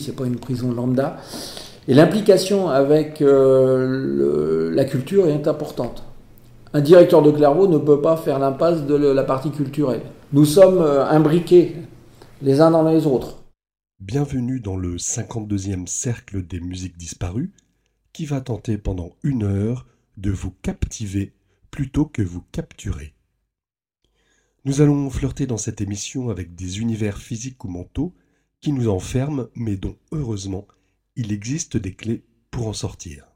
c'est pas une prison lambda. Et l'implication avec euh, la culture est importante. Un directeur de Clairvaux ne peut pas faire l'impasse de la partie culturelle. Nous sommes euh, imbriqués les uns dans les autres. Bienvenue dans le 52e cercle des musiques disparues, qui va tenter pendant une heure de vous captiver plutôt que vous capturer. Nous allons flirter dans cette émission avec des univers physiques ou mentaux qui nous enferment, mais dont heureusement il existe des clés pour en sortir.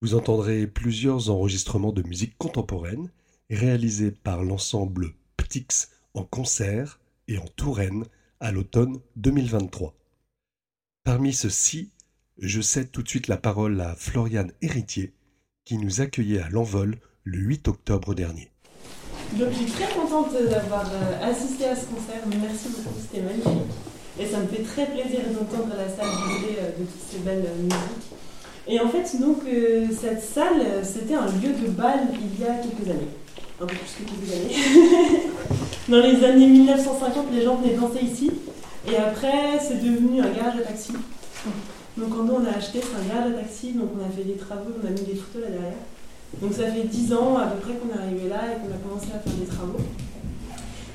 Vous entendrez plusieurs enregistrements de musique contemporaine réalisés par l'ensemble Ptix en concert et en Touraine à l'automne 2023. Parmi ceux-ci, je cède tout de suite la parole à Floriane Héritier, qui nous accueillait à l'envol le 8 octobre dernier. Donc je suis très contente d'avoir euh, assisté à ce concert. Merci beaucoup, c'était magnifique. Et ça me fait très plaisir d'entendre la salle vibrer euh, de toutes ces belles euh, musiques. Et en fait, donc, cette salle, c'était un lieu de bal il y a quelques années. Un peu plus que quelques années. Dans les années 1950, les gens venaient danser ici. Et après, c'est devenu un garage à taxi. Donc quand nous on a acheté, c'est un garage à taxi, donc on a fait des travaux, on a mis des photos là derrière. Donc ça fait 10 ans à peu près qu'on est arrivé là et qu'on a commencé à faire des travaux.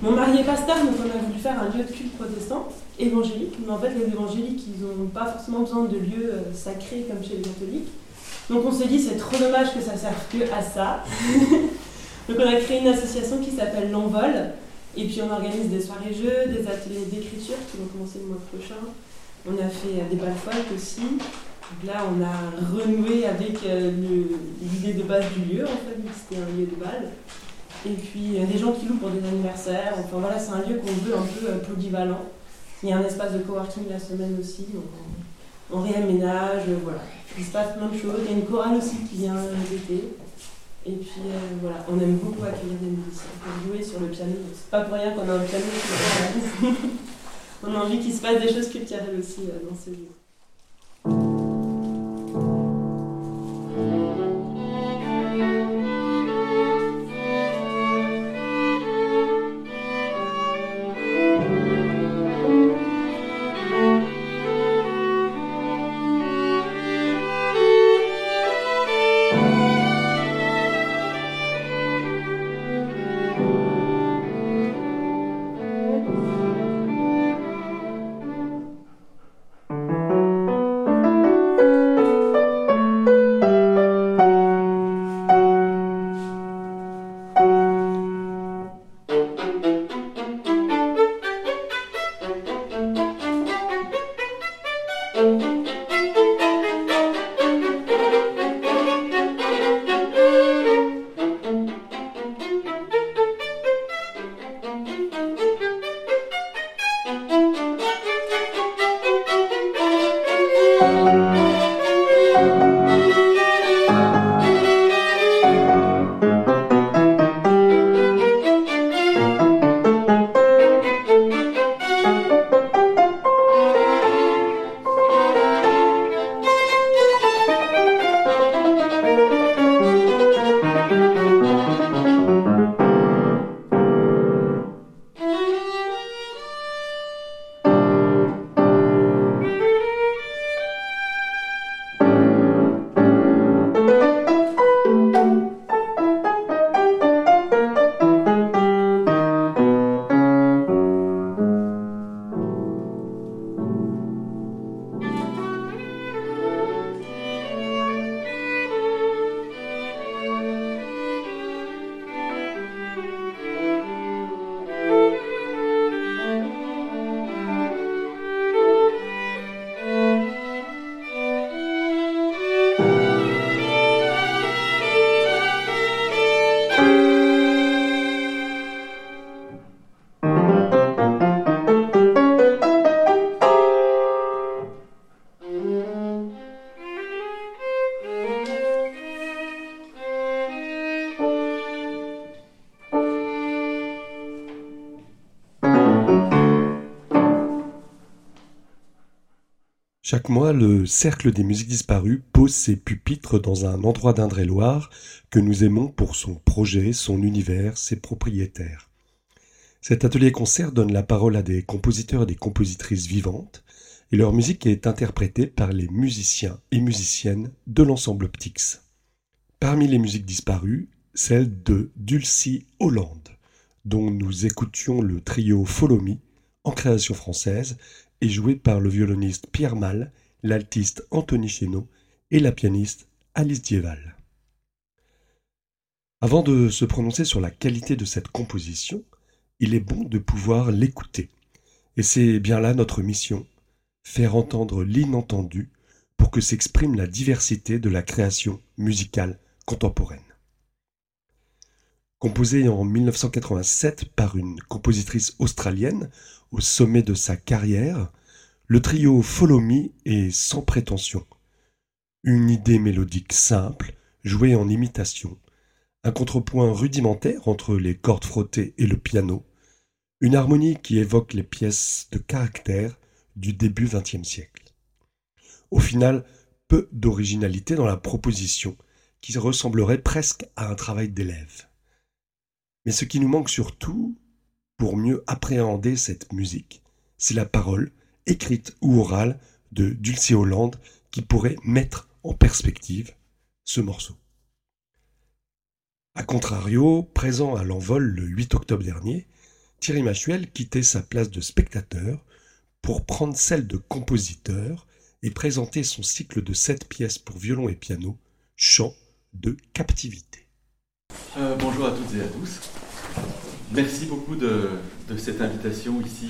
Mon mari est pasteur, donc on a voulu faire un lieu de culte protestant, évangélique. Mais en fait, les évangéliques, ils n'ont pas forcément besoin de lieux euh, sacrés comme chez les catholiques. Donc on s'est dit, c'est trop dommage que ça serve que à ça. donc on a créé une association qui s'appelle L'Envol. Et puis on organise des soirées-jeux, des ateliers d'écriture qui vont commencer le mois prochain. On a fait euh, des balles aussi. Là, on a renoué avec euh, l'idée de base du lieu, en fait, c'était un lieu de bal. Et puis des gens qui louent pour des anniversaires. Enfin voilà, c'est un lieu qu'on veut un peu euh, polyvalent. Il y a un espace de coworking la semaine aussi. Donc on, réaménage, voilà. Il se passe plein de choses. Il y a une chorale aussi qui vient l'été. Et puis voilà, on aime beaucoup accueillir des musiciens pour jouer sur le piano. C'est pas pour rien qu'on a un piano on a envie qu'il se passe des choses culturelles aussi euh, dans ce lieu. Chaque mois, le Cercle des musiques disparues pose ses pupitres dans un endroit d'Indre-et-Loire que nous aimons pour son projet, son univers, ses propriétaires. Cet atelier concert donne la parole à des compositeurs et des compositrices vivantes, et leur musique est interprétée par les musiciens et musiciennes de l'ensemble Ptix. Parmi les musiques disparues, celle de Dulcie Hollande, dont nous écoutions le trio Follow Me, en création française, et joué par le violoniste Pierre Mal, l'altiste Anthony Chéneau et la pianiste Alice Dieval. Avant de se prononcer sur la qualité de cette composition, il est bon de pouvoir l'écouter. Et c'est bien là notre mission, faire entendre l'inentendu pour que s'exprime la diversité de la création musicale contemporaine. Composé en 1987 par une compositrice australienne au sommet de sa carrière, le trio Follow Me est sans prétention. Une idée mélodique simple, jouée en imitation, un contrepoint rudimentaire entre les cordes frottées et le piano, une harmonie qui évoque les pièces de caractère du début XXe siècle. Au final, peu d'originalité dans la proposition, qui ressemblerait presque à un travail d'élève. Mais ce qui nous manque surtout, pour mieux appréhender cette musique, c'est la parole, écrite ou orale, de Dulcie Hollande qui pourrait mettre en perspective ce morceau. A contrario, présent à l'envol le 8 octobre dernier, Thierry Machuel quittait sa place de spectateur pour prendre celle de compositeur et présenter son cycle de sept pièces pour violon et piano, chant de captivité. Euh, bonjour à toutes et à tous. Merci beaucoup de, cette invitation ici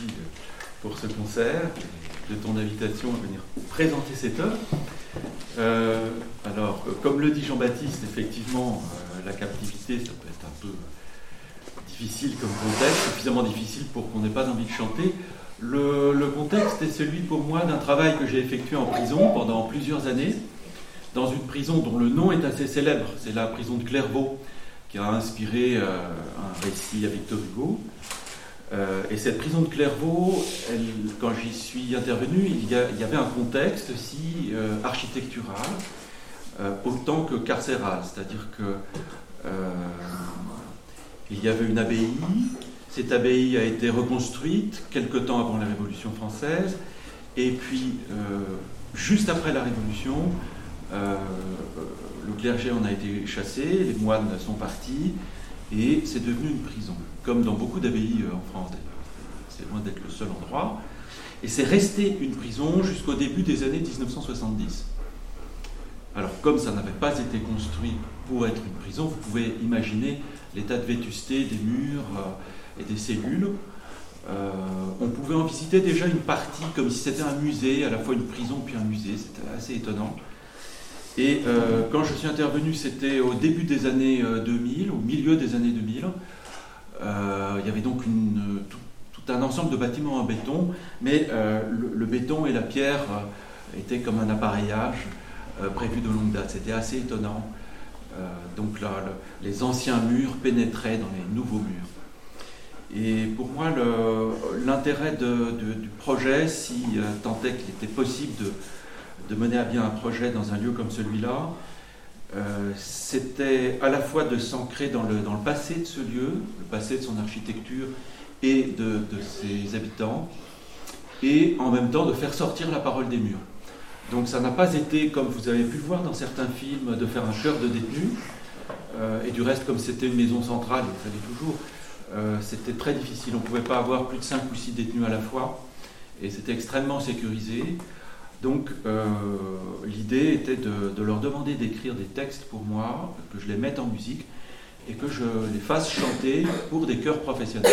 pour ce concert, de ton invitation à venir présenter cette œuvre. Euh, alors, comme le dit Jean-Baptiste, effectivement, euh, la captivité, ça peut être un peu difficile comme contexte, suffisamment difficile pour qu'on n'ait pas envie de chanter. Le, contexte est celui pour moi d'un travail que j'ai effectué en prison pendant plusieurs années, dans une prison dont le nom est assez célèbre, c'est la prison de Clairvaux, qui a inspiré euh, un récit à Victor Hugo. Euh, et cette prison de Clairvaux, quand j'y suis intervenu, il y, avait un contexte aussi euh, architectural, autant que carcéral, c'est-à-dire que il y avait une abbaye. Cette abbaye a été reconstruite quelque temps avant la Révolution française, et puis juste après la Révolution, le clergé en a été chassé, les moines sont partis, et c'est devenu une prison, comme dans beaucoup d'abbayes euh, en France d'ailleurs. C'est loin d'être le seul endroit. Et c'est resté une prison jusqu'au début des années 1970. Alors comme ça n'avait pas été construit pour être une prison, vous pouvez imaginer l'état de vétusté des murs euh, et des cellules. Euh, on pouvait en visiter déjà une partie comme si c'était un musée, à la fois une prison puis un musée, c'était assez étonnant. Et euh, quand je suis intervenu, c'était au début des années 2000, euh, au milieu des années 2000. Euh, il y avait donc tout, un ensemble de bâtiments en béton, mais le, béton et la pierre étaient comme un appareillage prévu de longue date. C'était assez étonnant. donc là, les anciens murs pénétraient dans les nouveaux murs. Et pour moi, l'intérêt du projet, si tant est qu'il était possible de, de mener à bien un projet dans un lieu comme celui-là, euh, c'était à la fois de s'ancrer dans le, dans le passé de ce lieu, le passé de son architecture et de, ses habitants, et en même temps de faire sortir la parole des murs. Donc ça n'a pas été, comme vous avez pu le voir dans certains films, de faire un cœur de détenus, euh, et du reste, comme c'était une maison centrale, il fallait toujours, euh, c'était très difficile. On ne pouvait pas avoir plus de 5 ou 6 détenus à la fois, et c'était extrêmement sécurisé. Donc euh, l'idée était de, leur demander d'écrire des textes pour moi, que je les mette en musique et que je les fasse chanter pour des chœurs professionnels.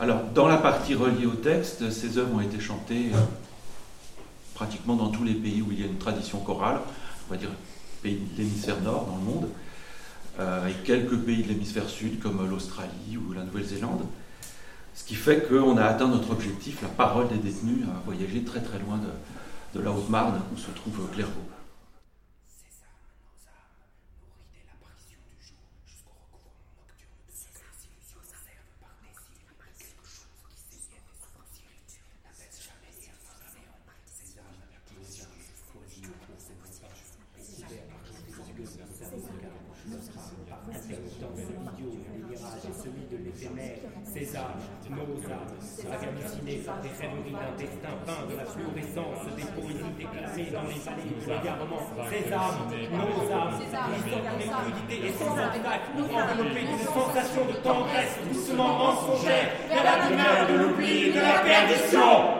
Alors dans la partie reliée au texte, ces œuvres ont été chantées euh, pratiquement dans tous les pays où il y a une tradition chorale, on va dire pays de l'hémisphère nord dans le monde, euh, et quelques pays de l'hémisphère sud comme l'Australie ou la Nouvelle-Zélande. Ce qui fait qu'on a atteint notre objectif, la parole des détenus a voyagé très très loin de, de la Haute-Marne où se trouve Clairvaux. Ces âmes, nos âmes, hallucinées par des rêveries d'un destin peint de la fluorescence des poésies déclamées dans les allées du égarement. Ces âmes, nos âmes, glissant d'une fluidité et sans obstacle, enveloppées d'une sensation de tendresse doucement mensongère, vers la lumière de l'oubli et de la perdition.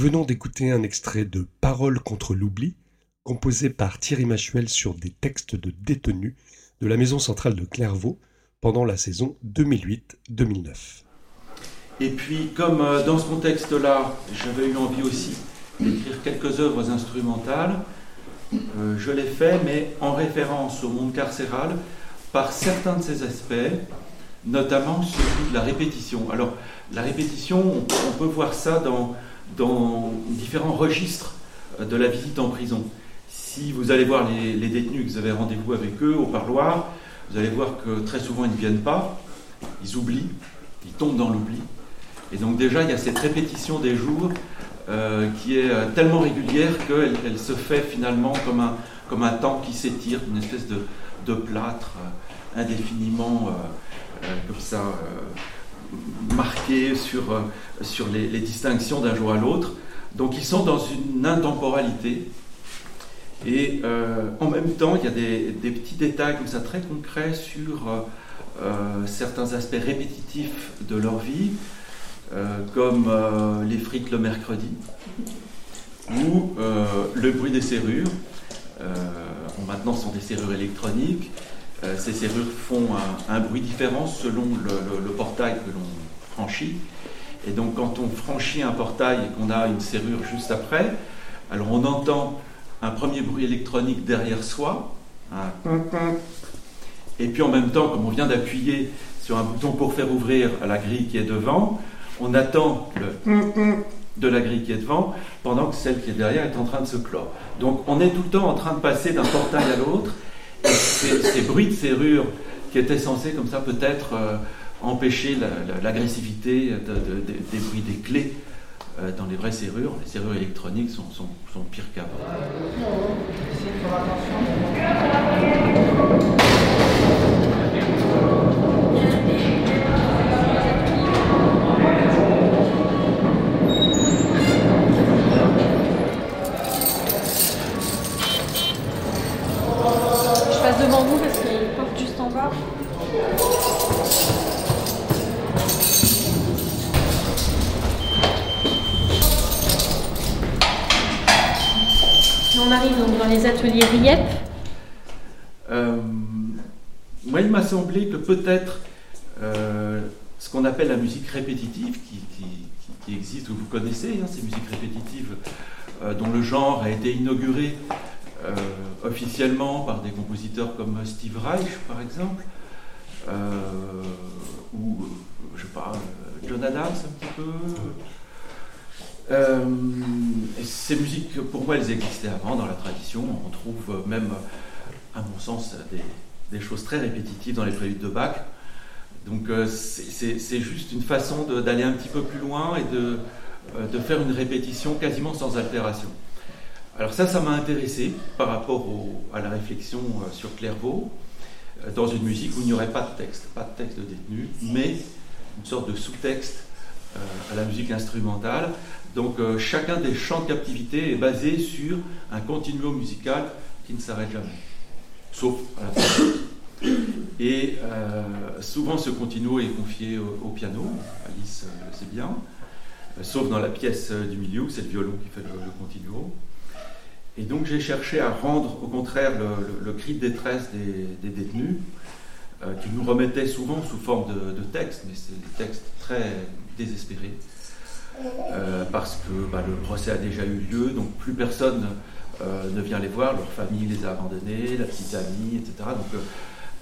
Venons d'écouter un extrait de Paroles contre l'oubli, composé par Thierry Machuel sur des textes de détenus de la maison centrale de Clairvaux pendant la saison 2008-2009. Et puis, comme euh, dans ce contexte-là, j'avais eu envie aussi d'écrire quelques œuvres instrumentales, euh, je l'ai fait, mais en référence au monde carcéral, par certains de ses aspects, notamment celui de la répétition. Alors, la répétition, on, peut voir ça dans, dans, différents registres euh, de la visite en prison. Si vous allez voir les, les détenus, que vous avez rendez-vous avec eux au parloir, vous allez voir que très souvent ils ne viennent pas, ils oublient, ils tombent dans l'oubli. Et donc déjà, il y a cette répétition des jours euh, qui est euh, tellement régulière qu'elle elle se fait finalement comme un, comme un temps qui s'étire, une espèce de, de plâtre indéfiniment comme ça marqué sur, sur les, distinctions d'un jour à l'autre. Donc ils sont dans une intemporalité. Et en même temps, il y a des, des, petits détails comme ça très concrets sur certains aspects répétitifs de leur vie. Euh, comme euh, les frites le mercredi, ou euh, le bruit des serrures. maintenant, ce sont des serrures électroniques. Ces serrures font un, bruit différent selon le, portail que l'on franchit. Et donc, quand on franchit un portail et qu'on a une serrure juste après, alors on entend un premier bruit électronique derrière soi, et puis en même temps, comme on vient d'appuyer sur un bouton pour faire ouvrir la grille qui est devant, on attend le de la grille qui est devant, pendant que celle qui est derrière est en train de se clore. Donc on est tout le temps en train de passer d'un portail à l'autre, ces, bruits de serrure qui étaient censés comme ça peut-être euh, empêcher l'agressivité des bruits des clés euh, dans les vraies serrures, les serrures électroniques sont, sont, sont pires qu'avant. On arrive donc dans les ateliers RIEP. Euh, moi, il m'a semblé que peut-être euh, ce qu'on appelle la musique répétitive, qui, existe, ou vous connaissez, hein, ces musiques répétitives, euh, dont le genre a été inauguré euh, officiellement par des compositeurs comme Steve Reich, par exemple, euh, ou, je sais pas, John Adams un petit peu. Euh, ces musiques, pour moi, elles existaient avant dans la tradition? On trouve même, à mon sens, des, choses très répétitives dans les préludes de Bach. Donc c'est juste une façon d'aller un petit peu plus loin et de faire une répétition quasiment sans altération. Alors ça, ça m'a intéressé par rapport à la réflexion euh, sur Clairvaux, euh, dans une musique où il n'y aurait pas de texte, pas de texte de détenu, mais une sorte de sous-texte à la musique instrumentale. Donc chacun des chants de captivité est basé sur un continuum musical qui ne s'arrête jamais, sauf à la fin. Et souvent ce continuum est confié au, piano, Alice le sait bien, sauf dans la pièce du milieu, c'est le violon qui fait le, continuum. Et donc j'ai cherché à rendre au contraire le, cri de détresse des, détenus, euh, qui nous remettaient souvent sous forme de, textes, mais c'est des textes très désespérés, euh, parce que bah, le procès a déjà eu lieu, donc plus personne euh, ne vient les voir, leur famille les a abandonnés, la petite amie, etc. Donc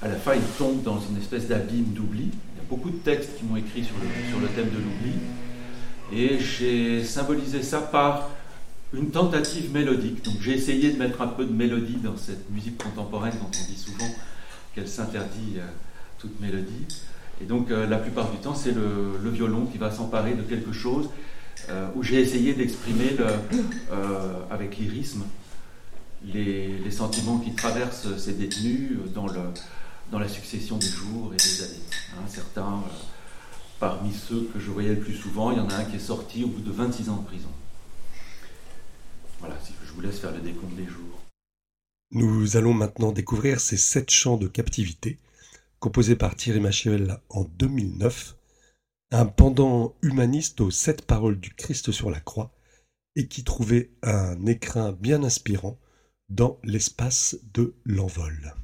à la fin, ils tombent dans une espèce d'abîme d'oubli. Il y a beaucoup de textes qui m'ont écrit sur le, sur le thème de l'oubli, et j'ai symbolisé ça par une tentative mélodique. Donc j'ai essayé de mettre un peu de mélodie dans cette musique contemporaine dont on dit souvent qu'elle s'interdit euh, toute mélodie. Et donc euh, la plupart du temps, c'est le, violon qui va s'emparer de quelque chose euh, où j'ai essayé d'exprimer avec lyrisme les, sentiments qui traversent ces détenus dans, la succession des jours et des années. Hein, certains, parmi ceux que je voyais le plus souvent, il y en a un qui est sorti au bout de 26 ans de prison. Voilà, je vous laisse faire le décompte des jours. Nous allons maintenant découvrir ces sept chants de captivité, composés par Thierry Machiavel en 2009, un pendant humaniste aux sept paroles du Christ sur la croix, et qui trouvait un écrin bien inspirant dans l'espace de l'envol.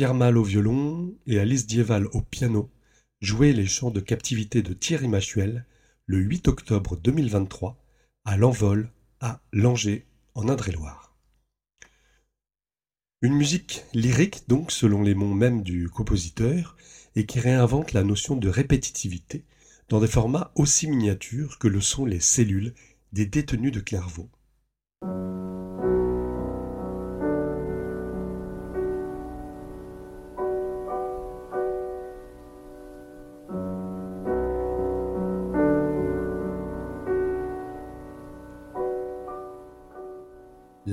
Pierre Mal au violon et Alice Dieval au piano jouaient les chants de captivité de Thierry Machuel le 8 octobre 2023 à l'Envol à Langeais en Indre-et-Loire. Une musique lyrique donc selon les mots mêmes du compositeur et qui réinvente la notion de répétitivité dans des formats aussi miniatures que le sont les cellules des détenus de Clairvaux.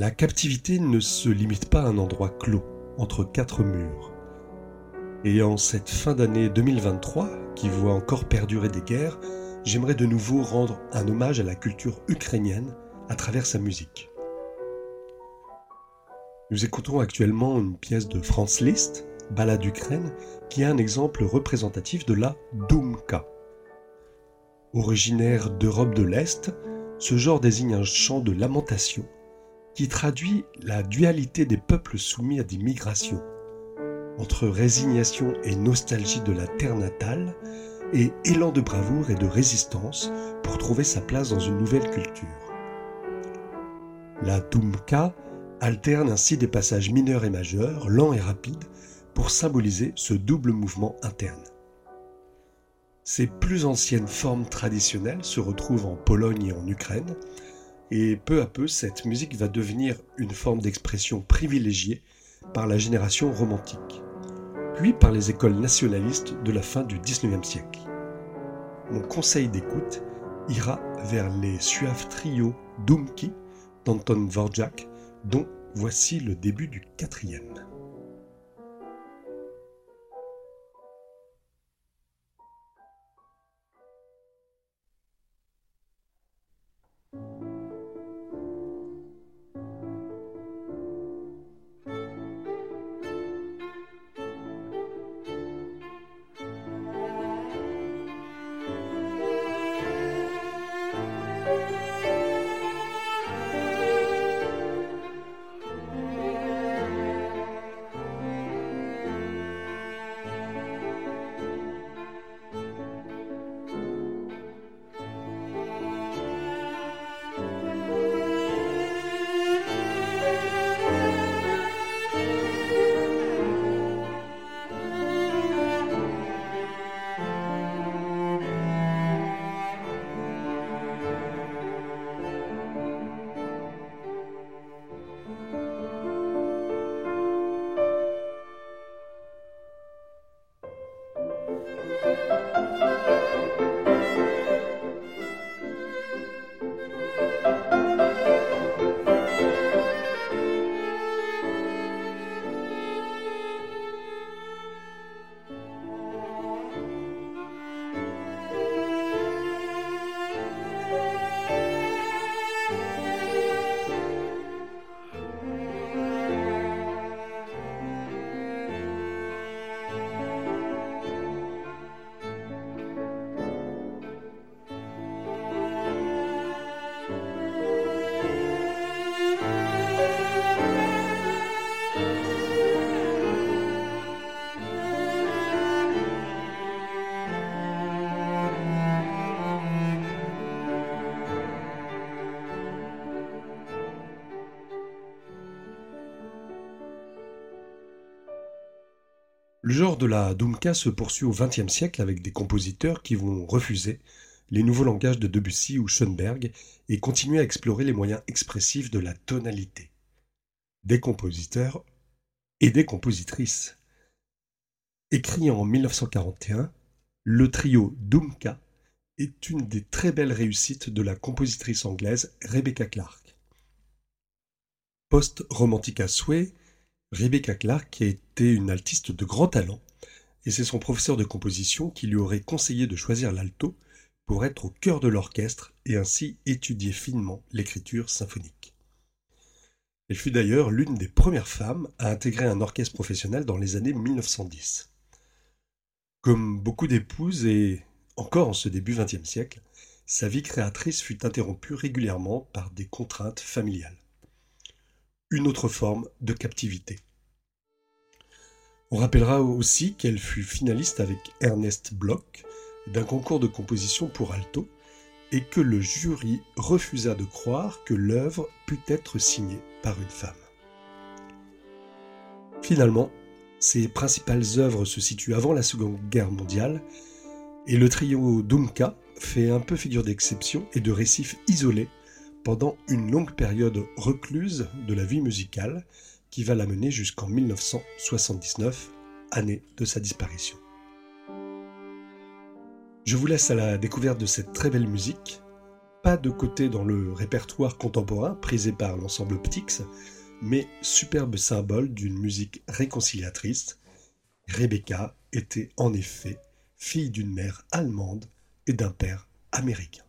La captivité ne se limite pas à un endroit clos, entre quatre murs. Et en cette fin d'année 2023, qui voit encore perdurer des guerres, j'aimerais de nouveau rendre un hommage à la culture ukrainienne à travers sa musique. Nous écoutons actuellement une pièce de Franz Liszt, Ballade d'Ukraine, qui est un exemple représentatif de la Dumka. Originaire d'Europe de l'Est, ce genre désigne un chant de lamentation qui traduit la dualité des peuples soumis à des migrations, entre résignation et nostalgie de la terre natale, et élan de bravoure et de résistance pour trouver sa place dans une nouvelle culture. La Tumka alterne ainsi des passages mineurs et majeurs, lents et rapides, pour symboliser ce double mouvement interne. Ces plus anciennes formes traditionnelles se retrouvent en Pologne et en Ukraine, et peu à peu, cette musique va devenir une forme d'expression privilégiée par la génération romantique, puis par les écoles nationalistes de la fin du XIXe siècle. Mon conseil d'écoute ira vers les suaves trio Dumki d'Anton Dvorak, dont voici le début du quatrième. De la Dumka se poursuit au XXe siècle avec des compositeurs qui vont refuser les nouveaux langages de Debussy ou Schoenberg et continuer à explorer les moyens expressifs de la tonalité. Des compositeurs et des compositrices. Écrit en 1941, le trio Dumka est une des très belles réussites de la compositrice anglaise Rebecca Clark. Post-romantique à souhait, Rebecca Clark a été une altiste de grand talent, et c'est son professeur de composition qui lui aurait conseillé de choisir l'alto pour être au cœur de l'orchestre et ainsi étudier finement l'écriture symphonique. Elle fut d'ailleurs l'une des premières femmes à intégrer un orchestre professionnel dans les années 1910. Comme beaucoup d'épouses et encore en ce début XXe siècle, sa vie créatrice fut interrompue régulièrement par des contraintes familiales. Une autre forme de captivité. On rappellera aussi qu'elle fut finaliste avec Ernest Bloch d'un concours de composition pour alto et que le jury refusa de croire que l'œuvre put être signée par une femme. Finalement, ses principales œuvres se situent avant la Seconde Guerre mondiale et le trio Dumka fait un peu figure d'exception et de récif isolé pendant une longue période recluse de la vie musicale qui va la mener jusqu'en 1979, année de sa disparition. Je vous laisse à la découverte de cette très belle musique, pas de côté dans le répertoire contemporain prisé par l'ensemble Ptix, mais superbe symbole d'une musique réconciliatrice. Rebecca était en effet fille d'une mère allemande et d'un père américain.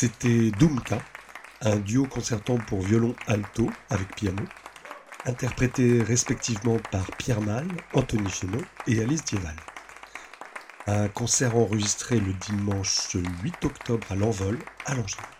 C'était Doumka, un duo concertant pour violon alto avec piano, interprété respectivement par Pierre Mal, Anthony Chenot et Alice Dieval. Un concert enregistré le dimanche 8 octobre à l'Envol, à Langeais.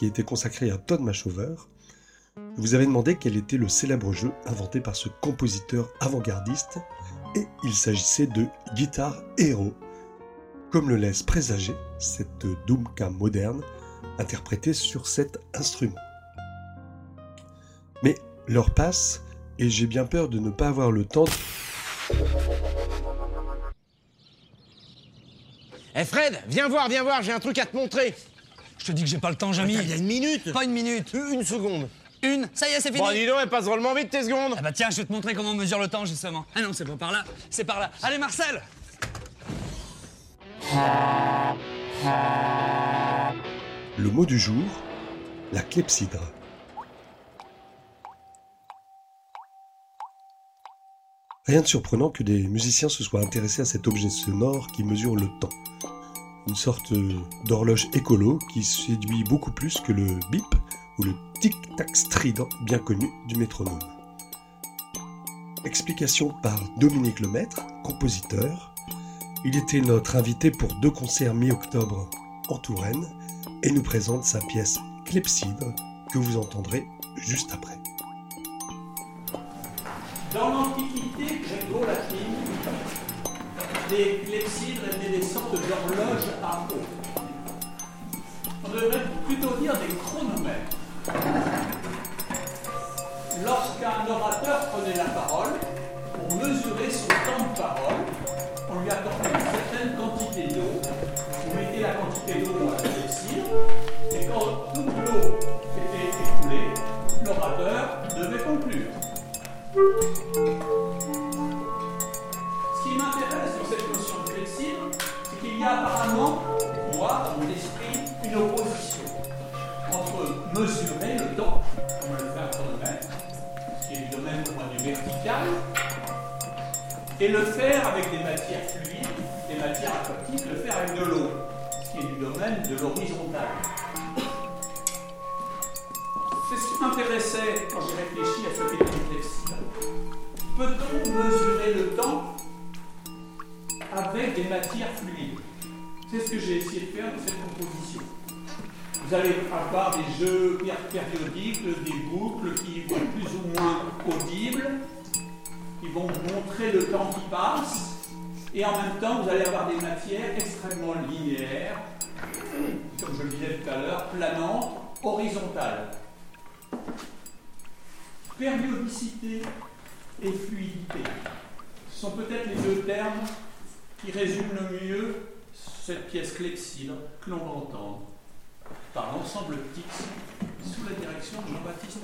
Qui était consacrée à Todd Machover, vous avais demandé quel était le célèbre jeu inventé par ce compositeur avant-gardiste, et il s'agissait de Guitar Hero, comme le laisse présager cette Doomka moderne interprétée sur cet instrument. Mais l'heure passe, et j'ai bien peur de ne pas avoir le temps de... Eh Fred, viens voir, viens voir, j'ai un truc à te montrer. Je te dis que j'ai pas le temps, Jamy. Il y a une minute. Pas une minute. Une seconde. Une. Ça y est, c'est fini. Bon, dis donc, elle passe drôlement vite tes secondes. Ah bah tiens, je vais te montrer comment on mesure le temps justement. Ah non, c'est pas par là, c'est par là. Allez, Marcel Le mot du jour, la clepsydre. Rien de surprenant que des musiciens se soient intéressés à cet objet sonore qui mesure le temps. Une sorte d'horloge écolo qui séduit beaucoup plus que le bip ou le tic-tac strident bien connu du métronome. Explication par Dominique Lemaître, compositeur. Il était notre invité pour deux concerts mi-octobre en Touraine et nous présente sa pièce Clepsydre que vous entendrez juste après. Dans l'Antiquité les clepsydres étaient des sortes d'horloges à eau. On devrait plutôt dire des chronomètres. Lorsqu'un orateur prenait la parole, pour mesurer son temps de parole, on lui accordait une certaine quantité d'eau. Vous mettez la quantité d'eau dans la clepsydre, et quand toute l'eau était écoulée, l'orateur devait conclure. Mesurer le temps, comme le fait un chronomètre, qui est du domaine au vertical, et le faire avec des matières fluides, des matières aquatiques, le faire avec de l'eau, ce qui est du domaine de l'horizontal. C'est ce qui m'intéressait quand j'ai réfléchi à ce une clepsydre. Peut-on mesurer le temps avec des matières fluides? C'est ce que j'ai essayé de faire dans cette composition. Vous allez avoir des jeux périodiques, des boucles qui vont être plus ou moins audibles, qui vont montrer le temps qui passe, et en même temps, vous allez avoir des matières extrêmement linéaires, comme je le disais tout à l'heure, planantes, horizontales. Périodicité et fluidité sont peut-être les deux termes qui résument le mieux cette pièce clepsydre que l'on va entendre par l'ensemble Tix sous la direction de Jean-Baptiste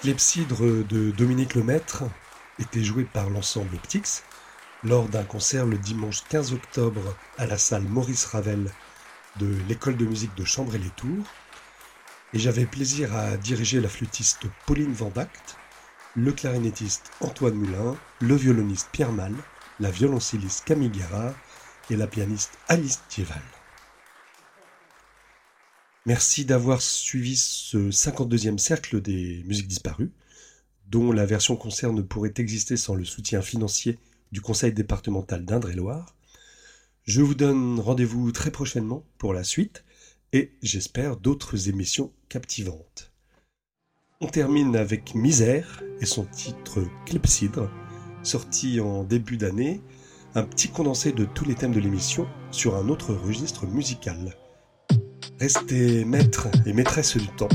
Clepsydre de Dominique Lemaître était joué par l'ensemble Optix lors d'un concert le dimanche 15 octobre à la salle Maurice Ravel de l'école de musique de Chambray-les-Tours. Et j'avais plaisir à diriger la flûtiste Pauline Vandact, le clarinettiste Antoine Moulin, le violoniste Pierre Mal, la violoncelliste Camille Guérard et la pianiste Alice Thieval. Merci d'avoir suivi ce 52e cercle des musiques disparues, dont la version concert ne pourrait exister sans le soutien financier du Conseil départemental d'Indre-et-Loire. Je vous donne rendez-vous très prochainement pour la suite et j'espère d'autres émissions captivantes. On termine avec Misère et son titre Clepsydre, sorti en début d'année, un petit condensé de tous les thèmes de l'émission sur un autre registre musical. Restez maîtres et maîtresses du temps.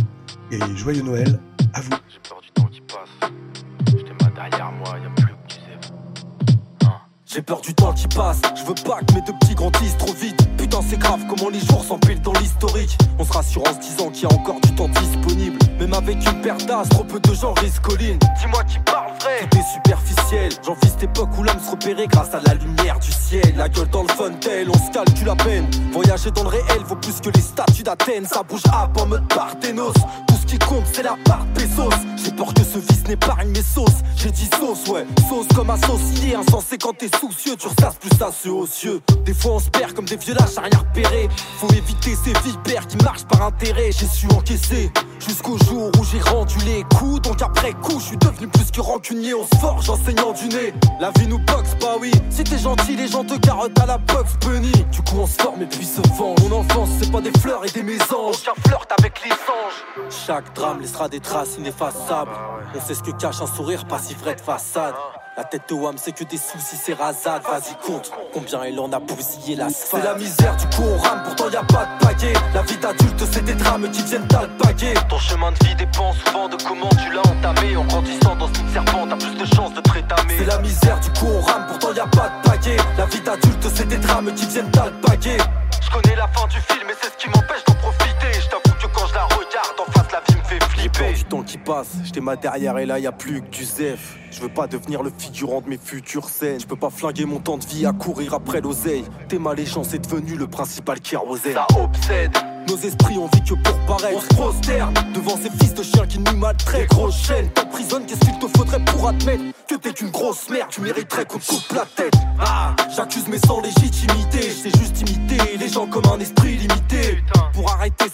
Et joyeux Noël à vous. J'ai peur du temps qui passe. J'étais mal derrière moi, y'a plus que tu sais. J'ai peur du temps qui passe, je veux pas que mes deux petits grandissent trop vite. Putain, c'est grave comment les jours s'empilent dans l'historique. On se rassure en se disant qu'il y a encore du temps disponible. Même avec une paire d'as, trop peu de gens risquent. Dis-moi qui parle tout est superficiel. J'en vis cette époque où l'âme se repérait grâce à la lumière du ciel. La gueule dans le fun tel, on se calcule à peine. Voyager dans le réel vaut plus que les statues d'Athènes. Ça bouge à en mode Parthénos. Tout ce qui compte, c'est la part pesos. J'ai peur que ce vice n'épargne mes sauces. J'ai dit sauce, ouais, sauce comme associé. Insensé quand t'es soucieux, tu ressasses plus ceux aux cieux. Des fois on se perd comme des vieux lâches à rien repérer. Faut éviter ces vipères qui marchent par intérêt. J'ai su encaisser jusqu'au jour où j'ai rendu les coups. Donc après coup, je suis devenu plus que rancunier. On se forge en saignant du nez. La vie nous boxe, bah oui. Si t'es gentil, les gens te carottent à la box bunny. Du coup, on se forme et puis se venge. Mon enfance, c'est pas des fleurs et des mésanges. Aucun flirte avec les anges. Chaque drame laissera des traces ineffaçables. On sait ce que cache un sourire, pas si vrai de façade. La tête de Wam, c'est que des soucis, c'est rasade. Vas-y, compte combien elle en a bousillé la C'est la misère, du coup on rame, pourtant y a pas de paquet. La vie d'adulte, c'est des drames qui viennent t'alpaguer. Ton chemin de vie dépend souvent de comment tu l'as entamé. En grandissant dans une serpent, t'as plus de chances de te rétamer. C'est la misère, du coup on rame, pourtant y a pas de paquet. La vie d'adulte, c'est des drames qui viennent t'alpaguer. Je connais la fin du film et c'est ce qui m'empêche d'en profiter. Je J'ai peur du temps qui passe, j'étais ma derrière et là y a plus que du zef. Je veux pas devenir le figurant de mes futures scènes. Je peux pas flinguer mon temps de vie à courir après l'oseille. T'es mal et c'est devenu le principal kérosène. Ça obsède. Nos esprits ont vécu pour paraître. On se prosterne devant ces fils de chiens qui nous maltraitent. Grosse chaîne, t'emprisonnes, qu'est-ce qu'il te faudrait pour admettre que t'es qu'une grosse merde? Tu mériterais qu'on te coupe la tête. Ah, j'accuse mais sans légitimité. Je sais juste imiter les gens comme un esprit limité.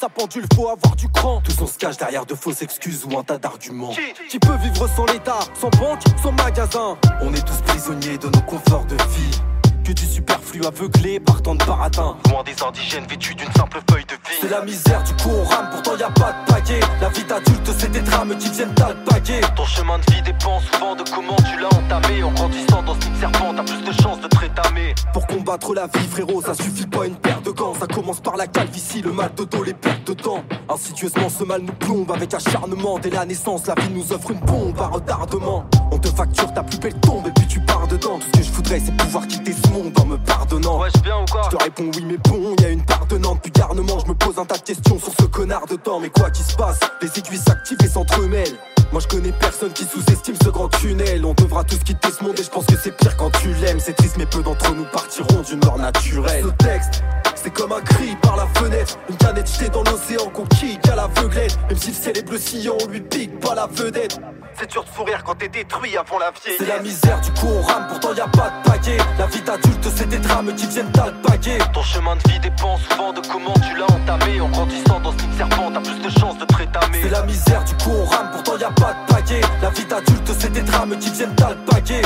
Sa pendule, faut avoir du cran. Tous on se cache derrière de fausses excuses ou un tas d'arguments. Qui peut vivre sans l'État, sans banque, sans magasin? On est tous prisonniers de nos conforts de vie. Que tu yeux aveuglés par tant de baratin. Loin des indigènes vêtus d'une simple feuille de vie. C'est la misère, du coup on rame, pourtant y a pas de paquet. La vie d'adulte, c'est des drames qui viennent t'alpaguer. Ton chemin de vie dépend souvent de comment tu l'as entamé. En grandissant dans ce nid de serpent, t'as plus de chances de te rétamer. Pour combattre la vie, frérot, ça suffit pas une paire de gants. Ça commence par la calvitie, le mal de dos, les pertes de temps. Insidieusement, ce mal nous plombe avec acharnement. Dès la naissance, la vie nous offre une bombe à retardement. On te facture ta plus belle tombe et puis tu pars dedans. Tout ce que je voudrais, c'est pouvoir quitter ce monde en me pardonnant. Ouais, je bien ou quoi Je te réponds oui, mais bon, y a une part de Nantes. Puis garnement, je me pose un tas de questions sur ce connard de temps. Mais quoi qu'il se passe, les aiguilles s'activent et s'entremêlent. Moi je connais personne qui sous-estime ce grand tunnel On devra tous quitter ce monde et je pense que c'est pire quand tu l'aimes C'est triste mais peu d'entre nous partiront d'une mort naturelle Ce texte c'est comme un cri par la fenêtre. Une canette jetée dans l'océan qu'on kick à l'aveuglette. Même si le ciel est bleu sillon on lui pique pas la vedette. C'est dur de sourire quand t'es détruit avant la vieille. C'est la misère du coup on rame pourtant y a pas de paquet. La vie d'adulte c'est des drames qui viennent t'alpaguer Ton chemin de vie dépend souvent de comment tu l'as entamé. En grandissant dans ce nid de serpent t'as plus de chances de te rétamer. C'est la misère du coup on rame pourtant y a pas de paquet. La vie d'adulte c'est des drames qui viennent t'alpaguer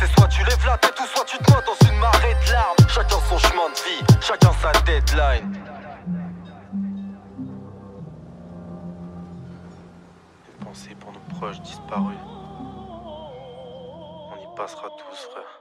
C'est soit tu lèves la tête ou soit tu te noies dans une marée de larmes. Chacun son chemin de vie, chacun sa deadline. Une pensée pour nos proches disparus On y passera tous frère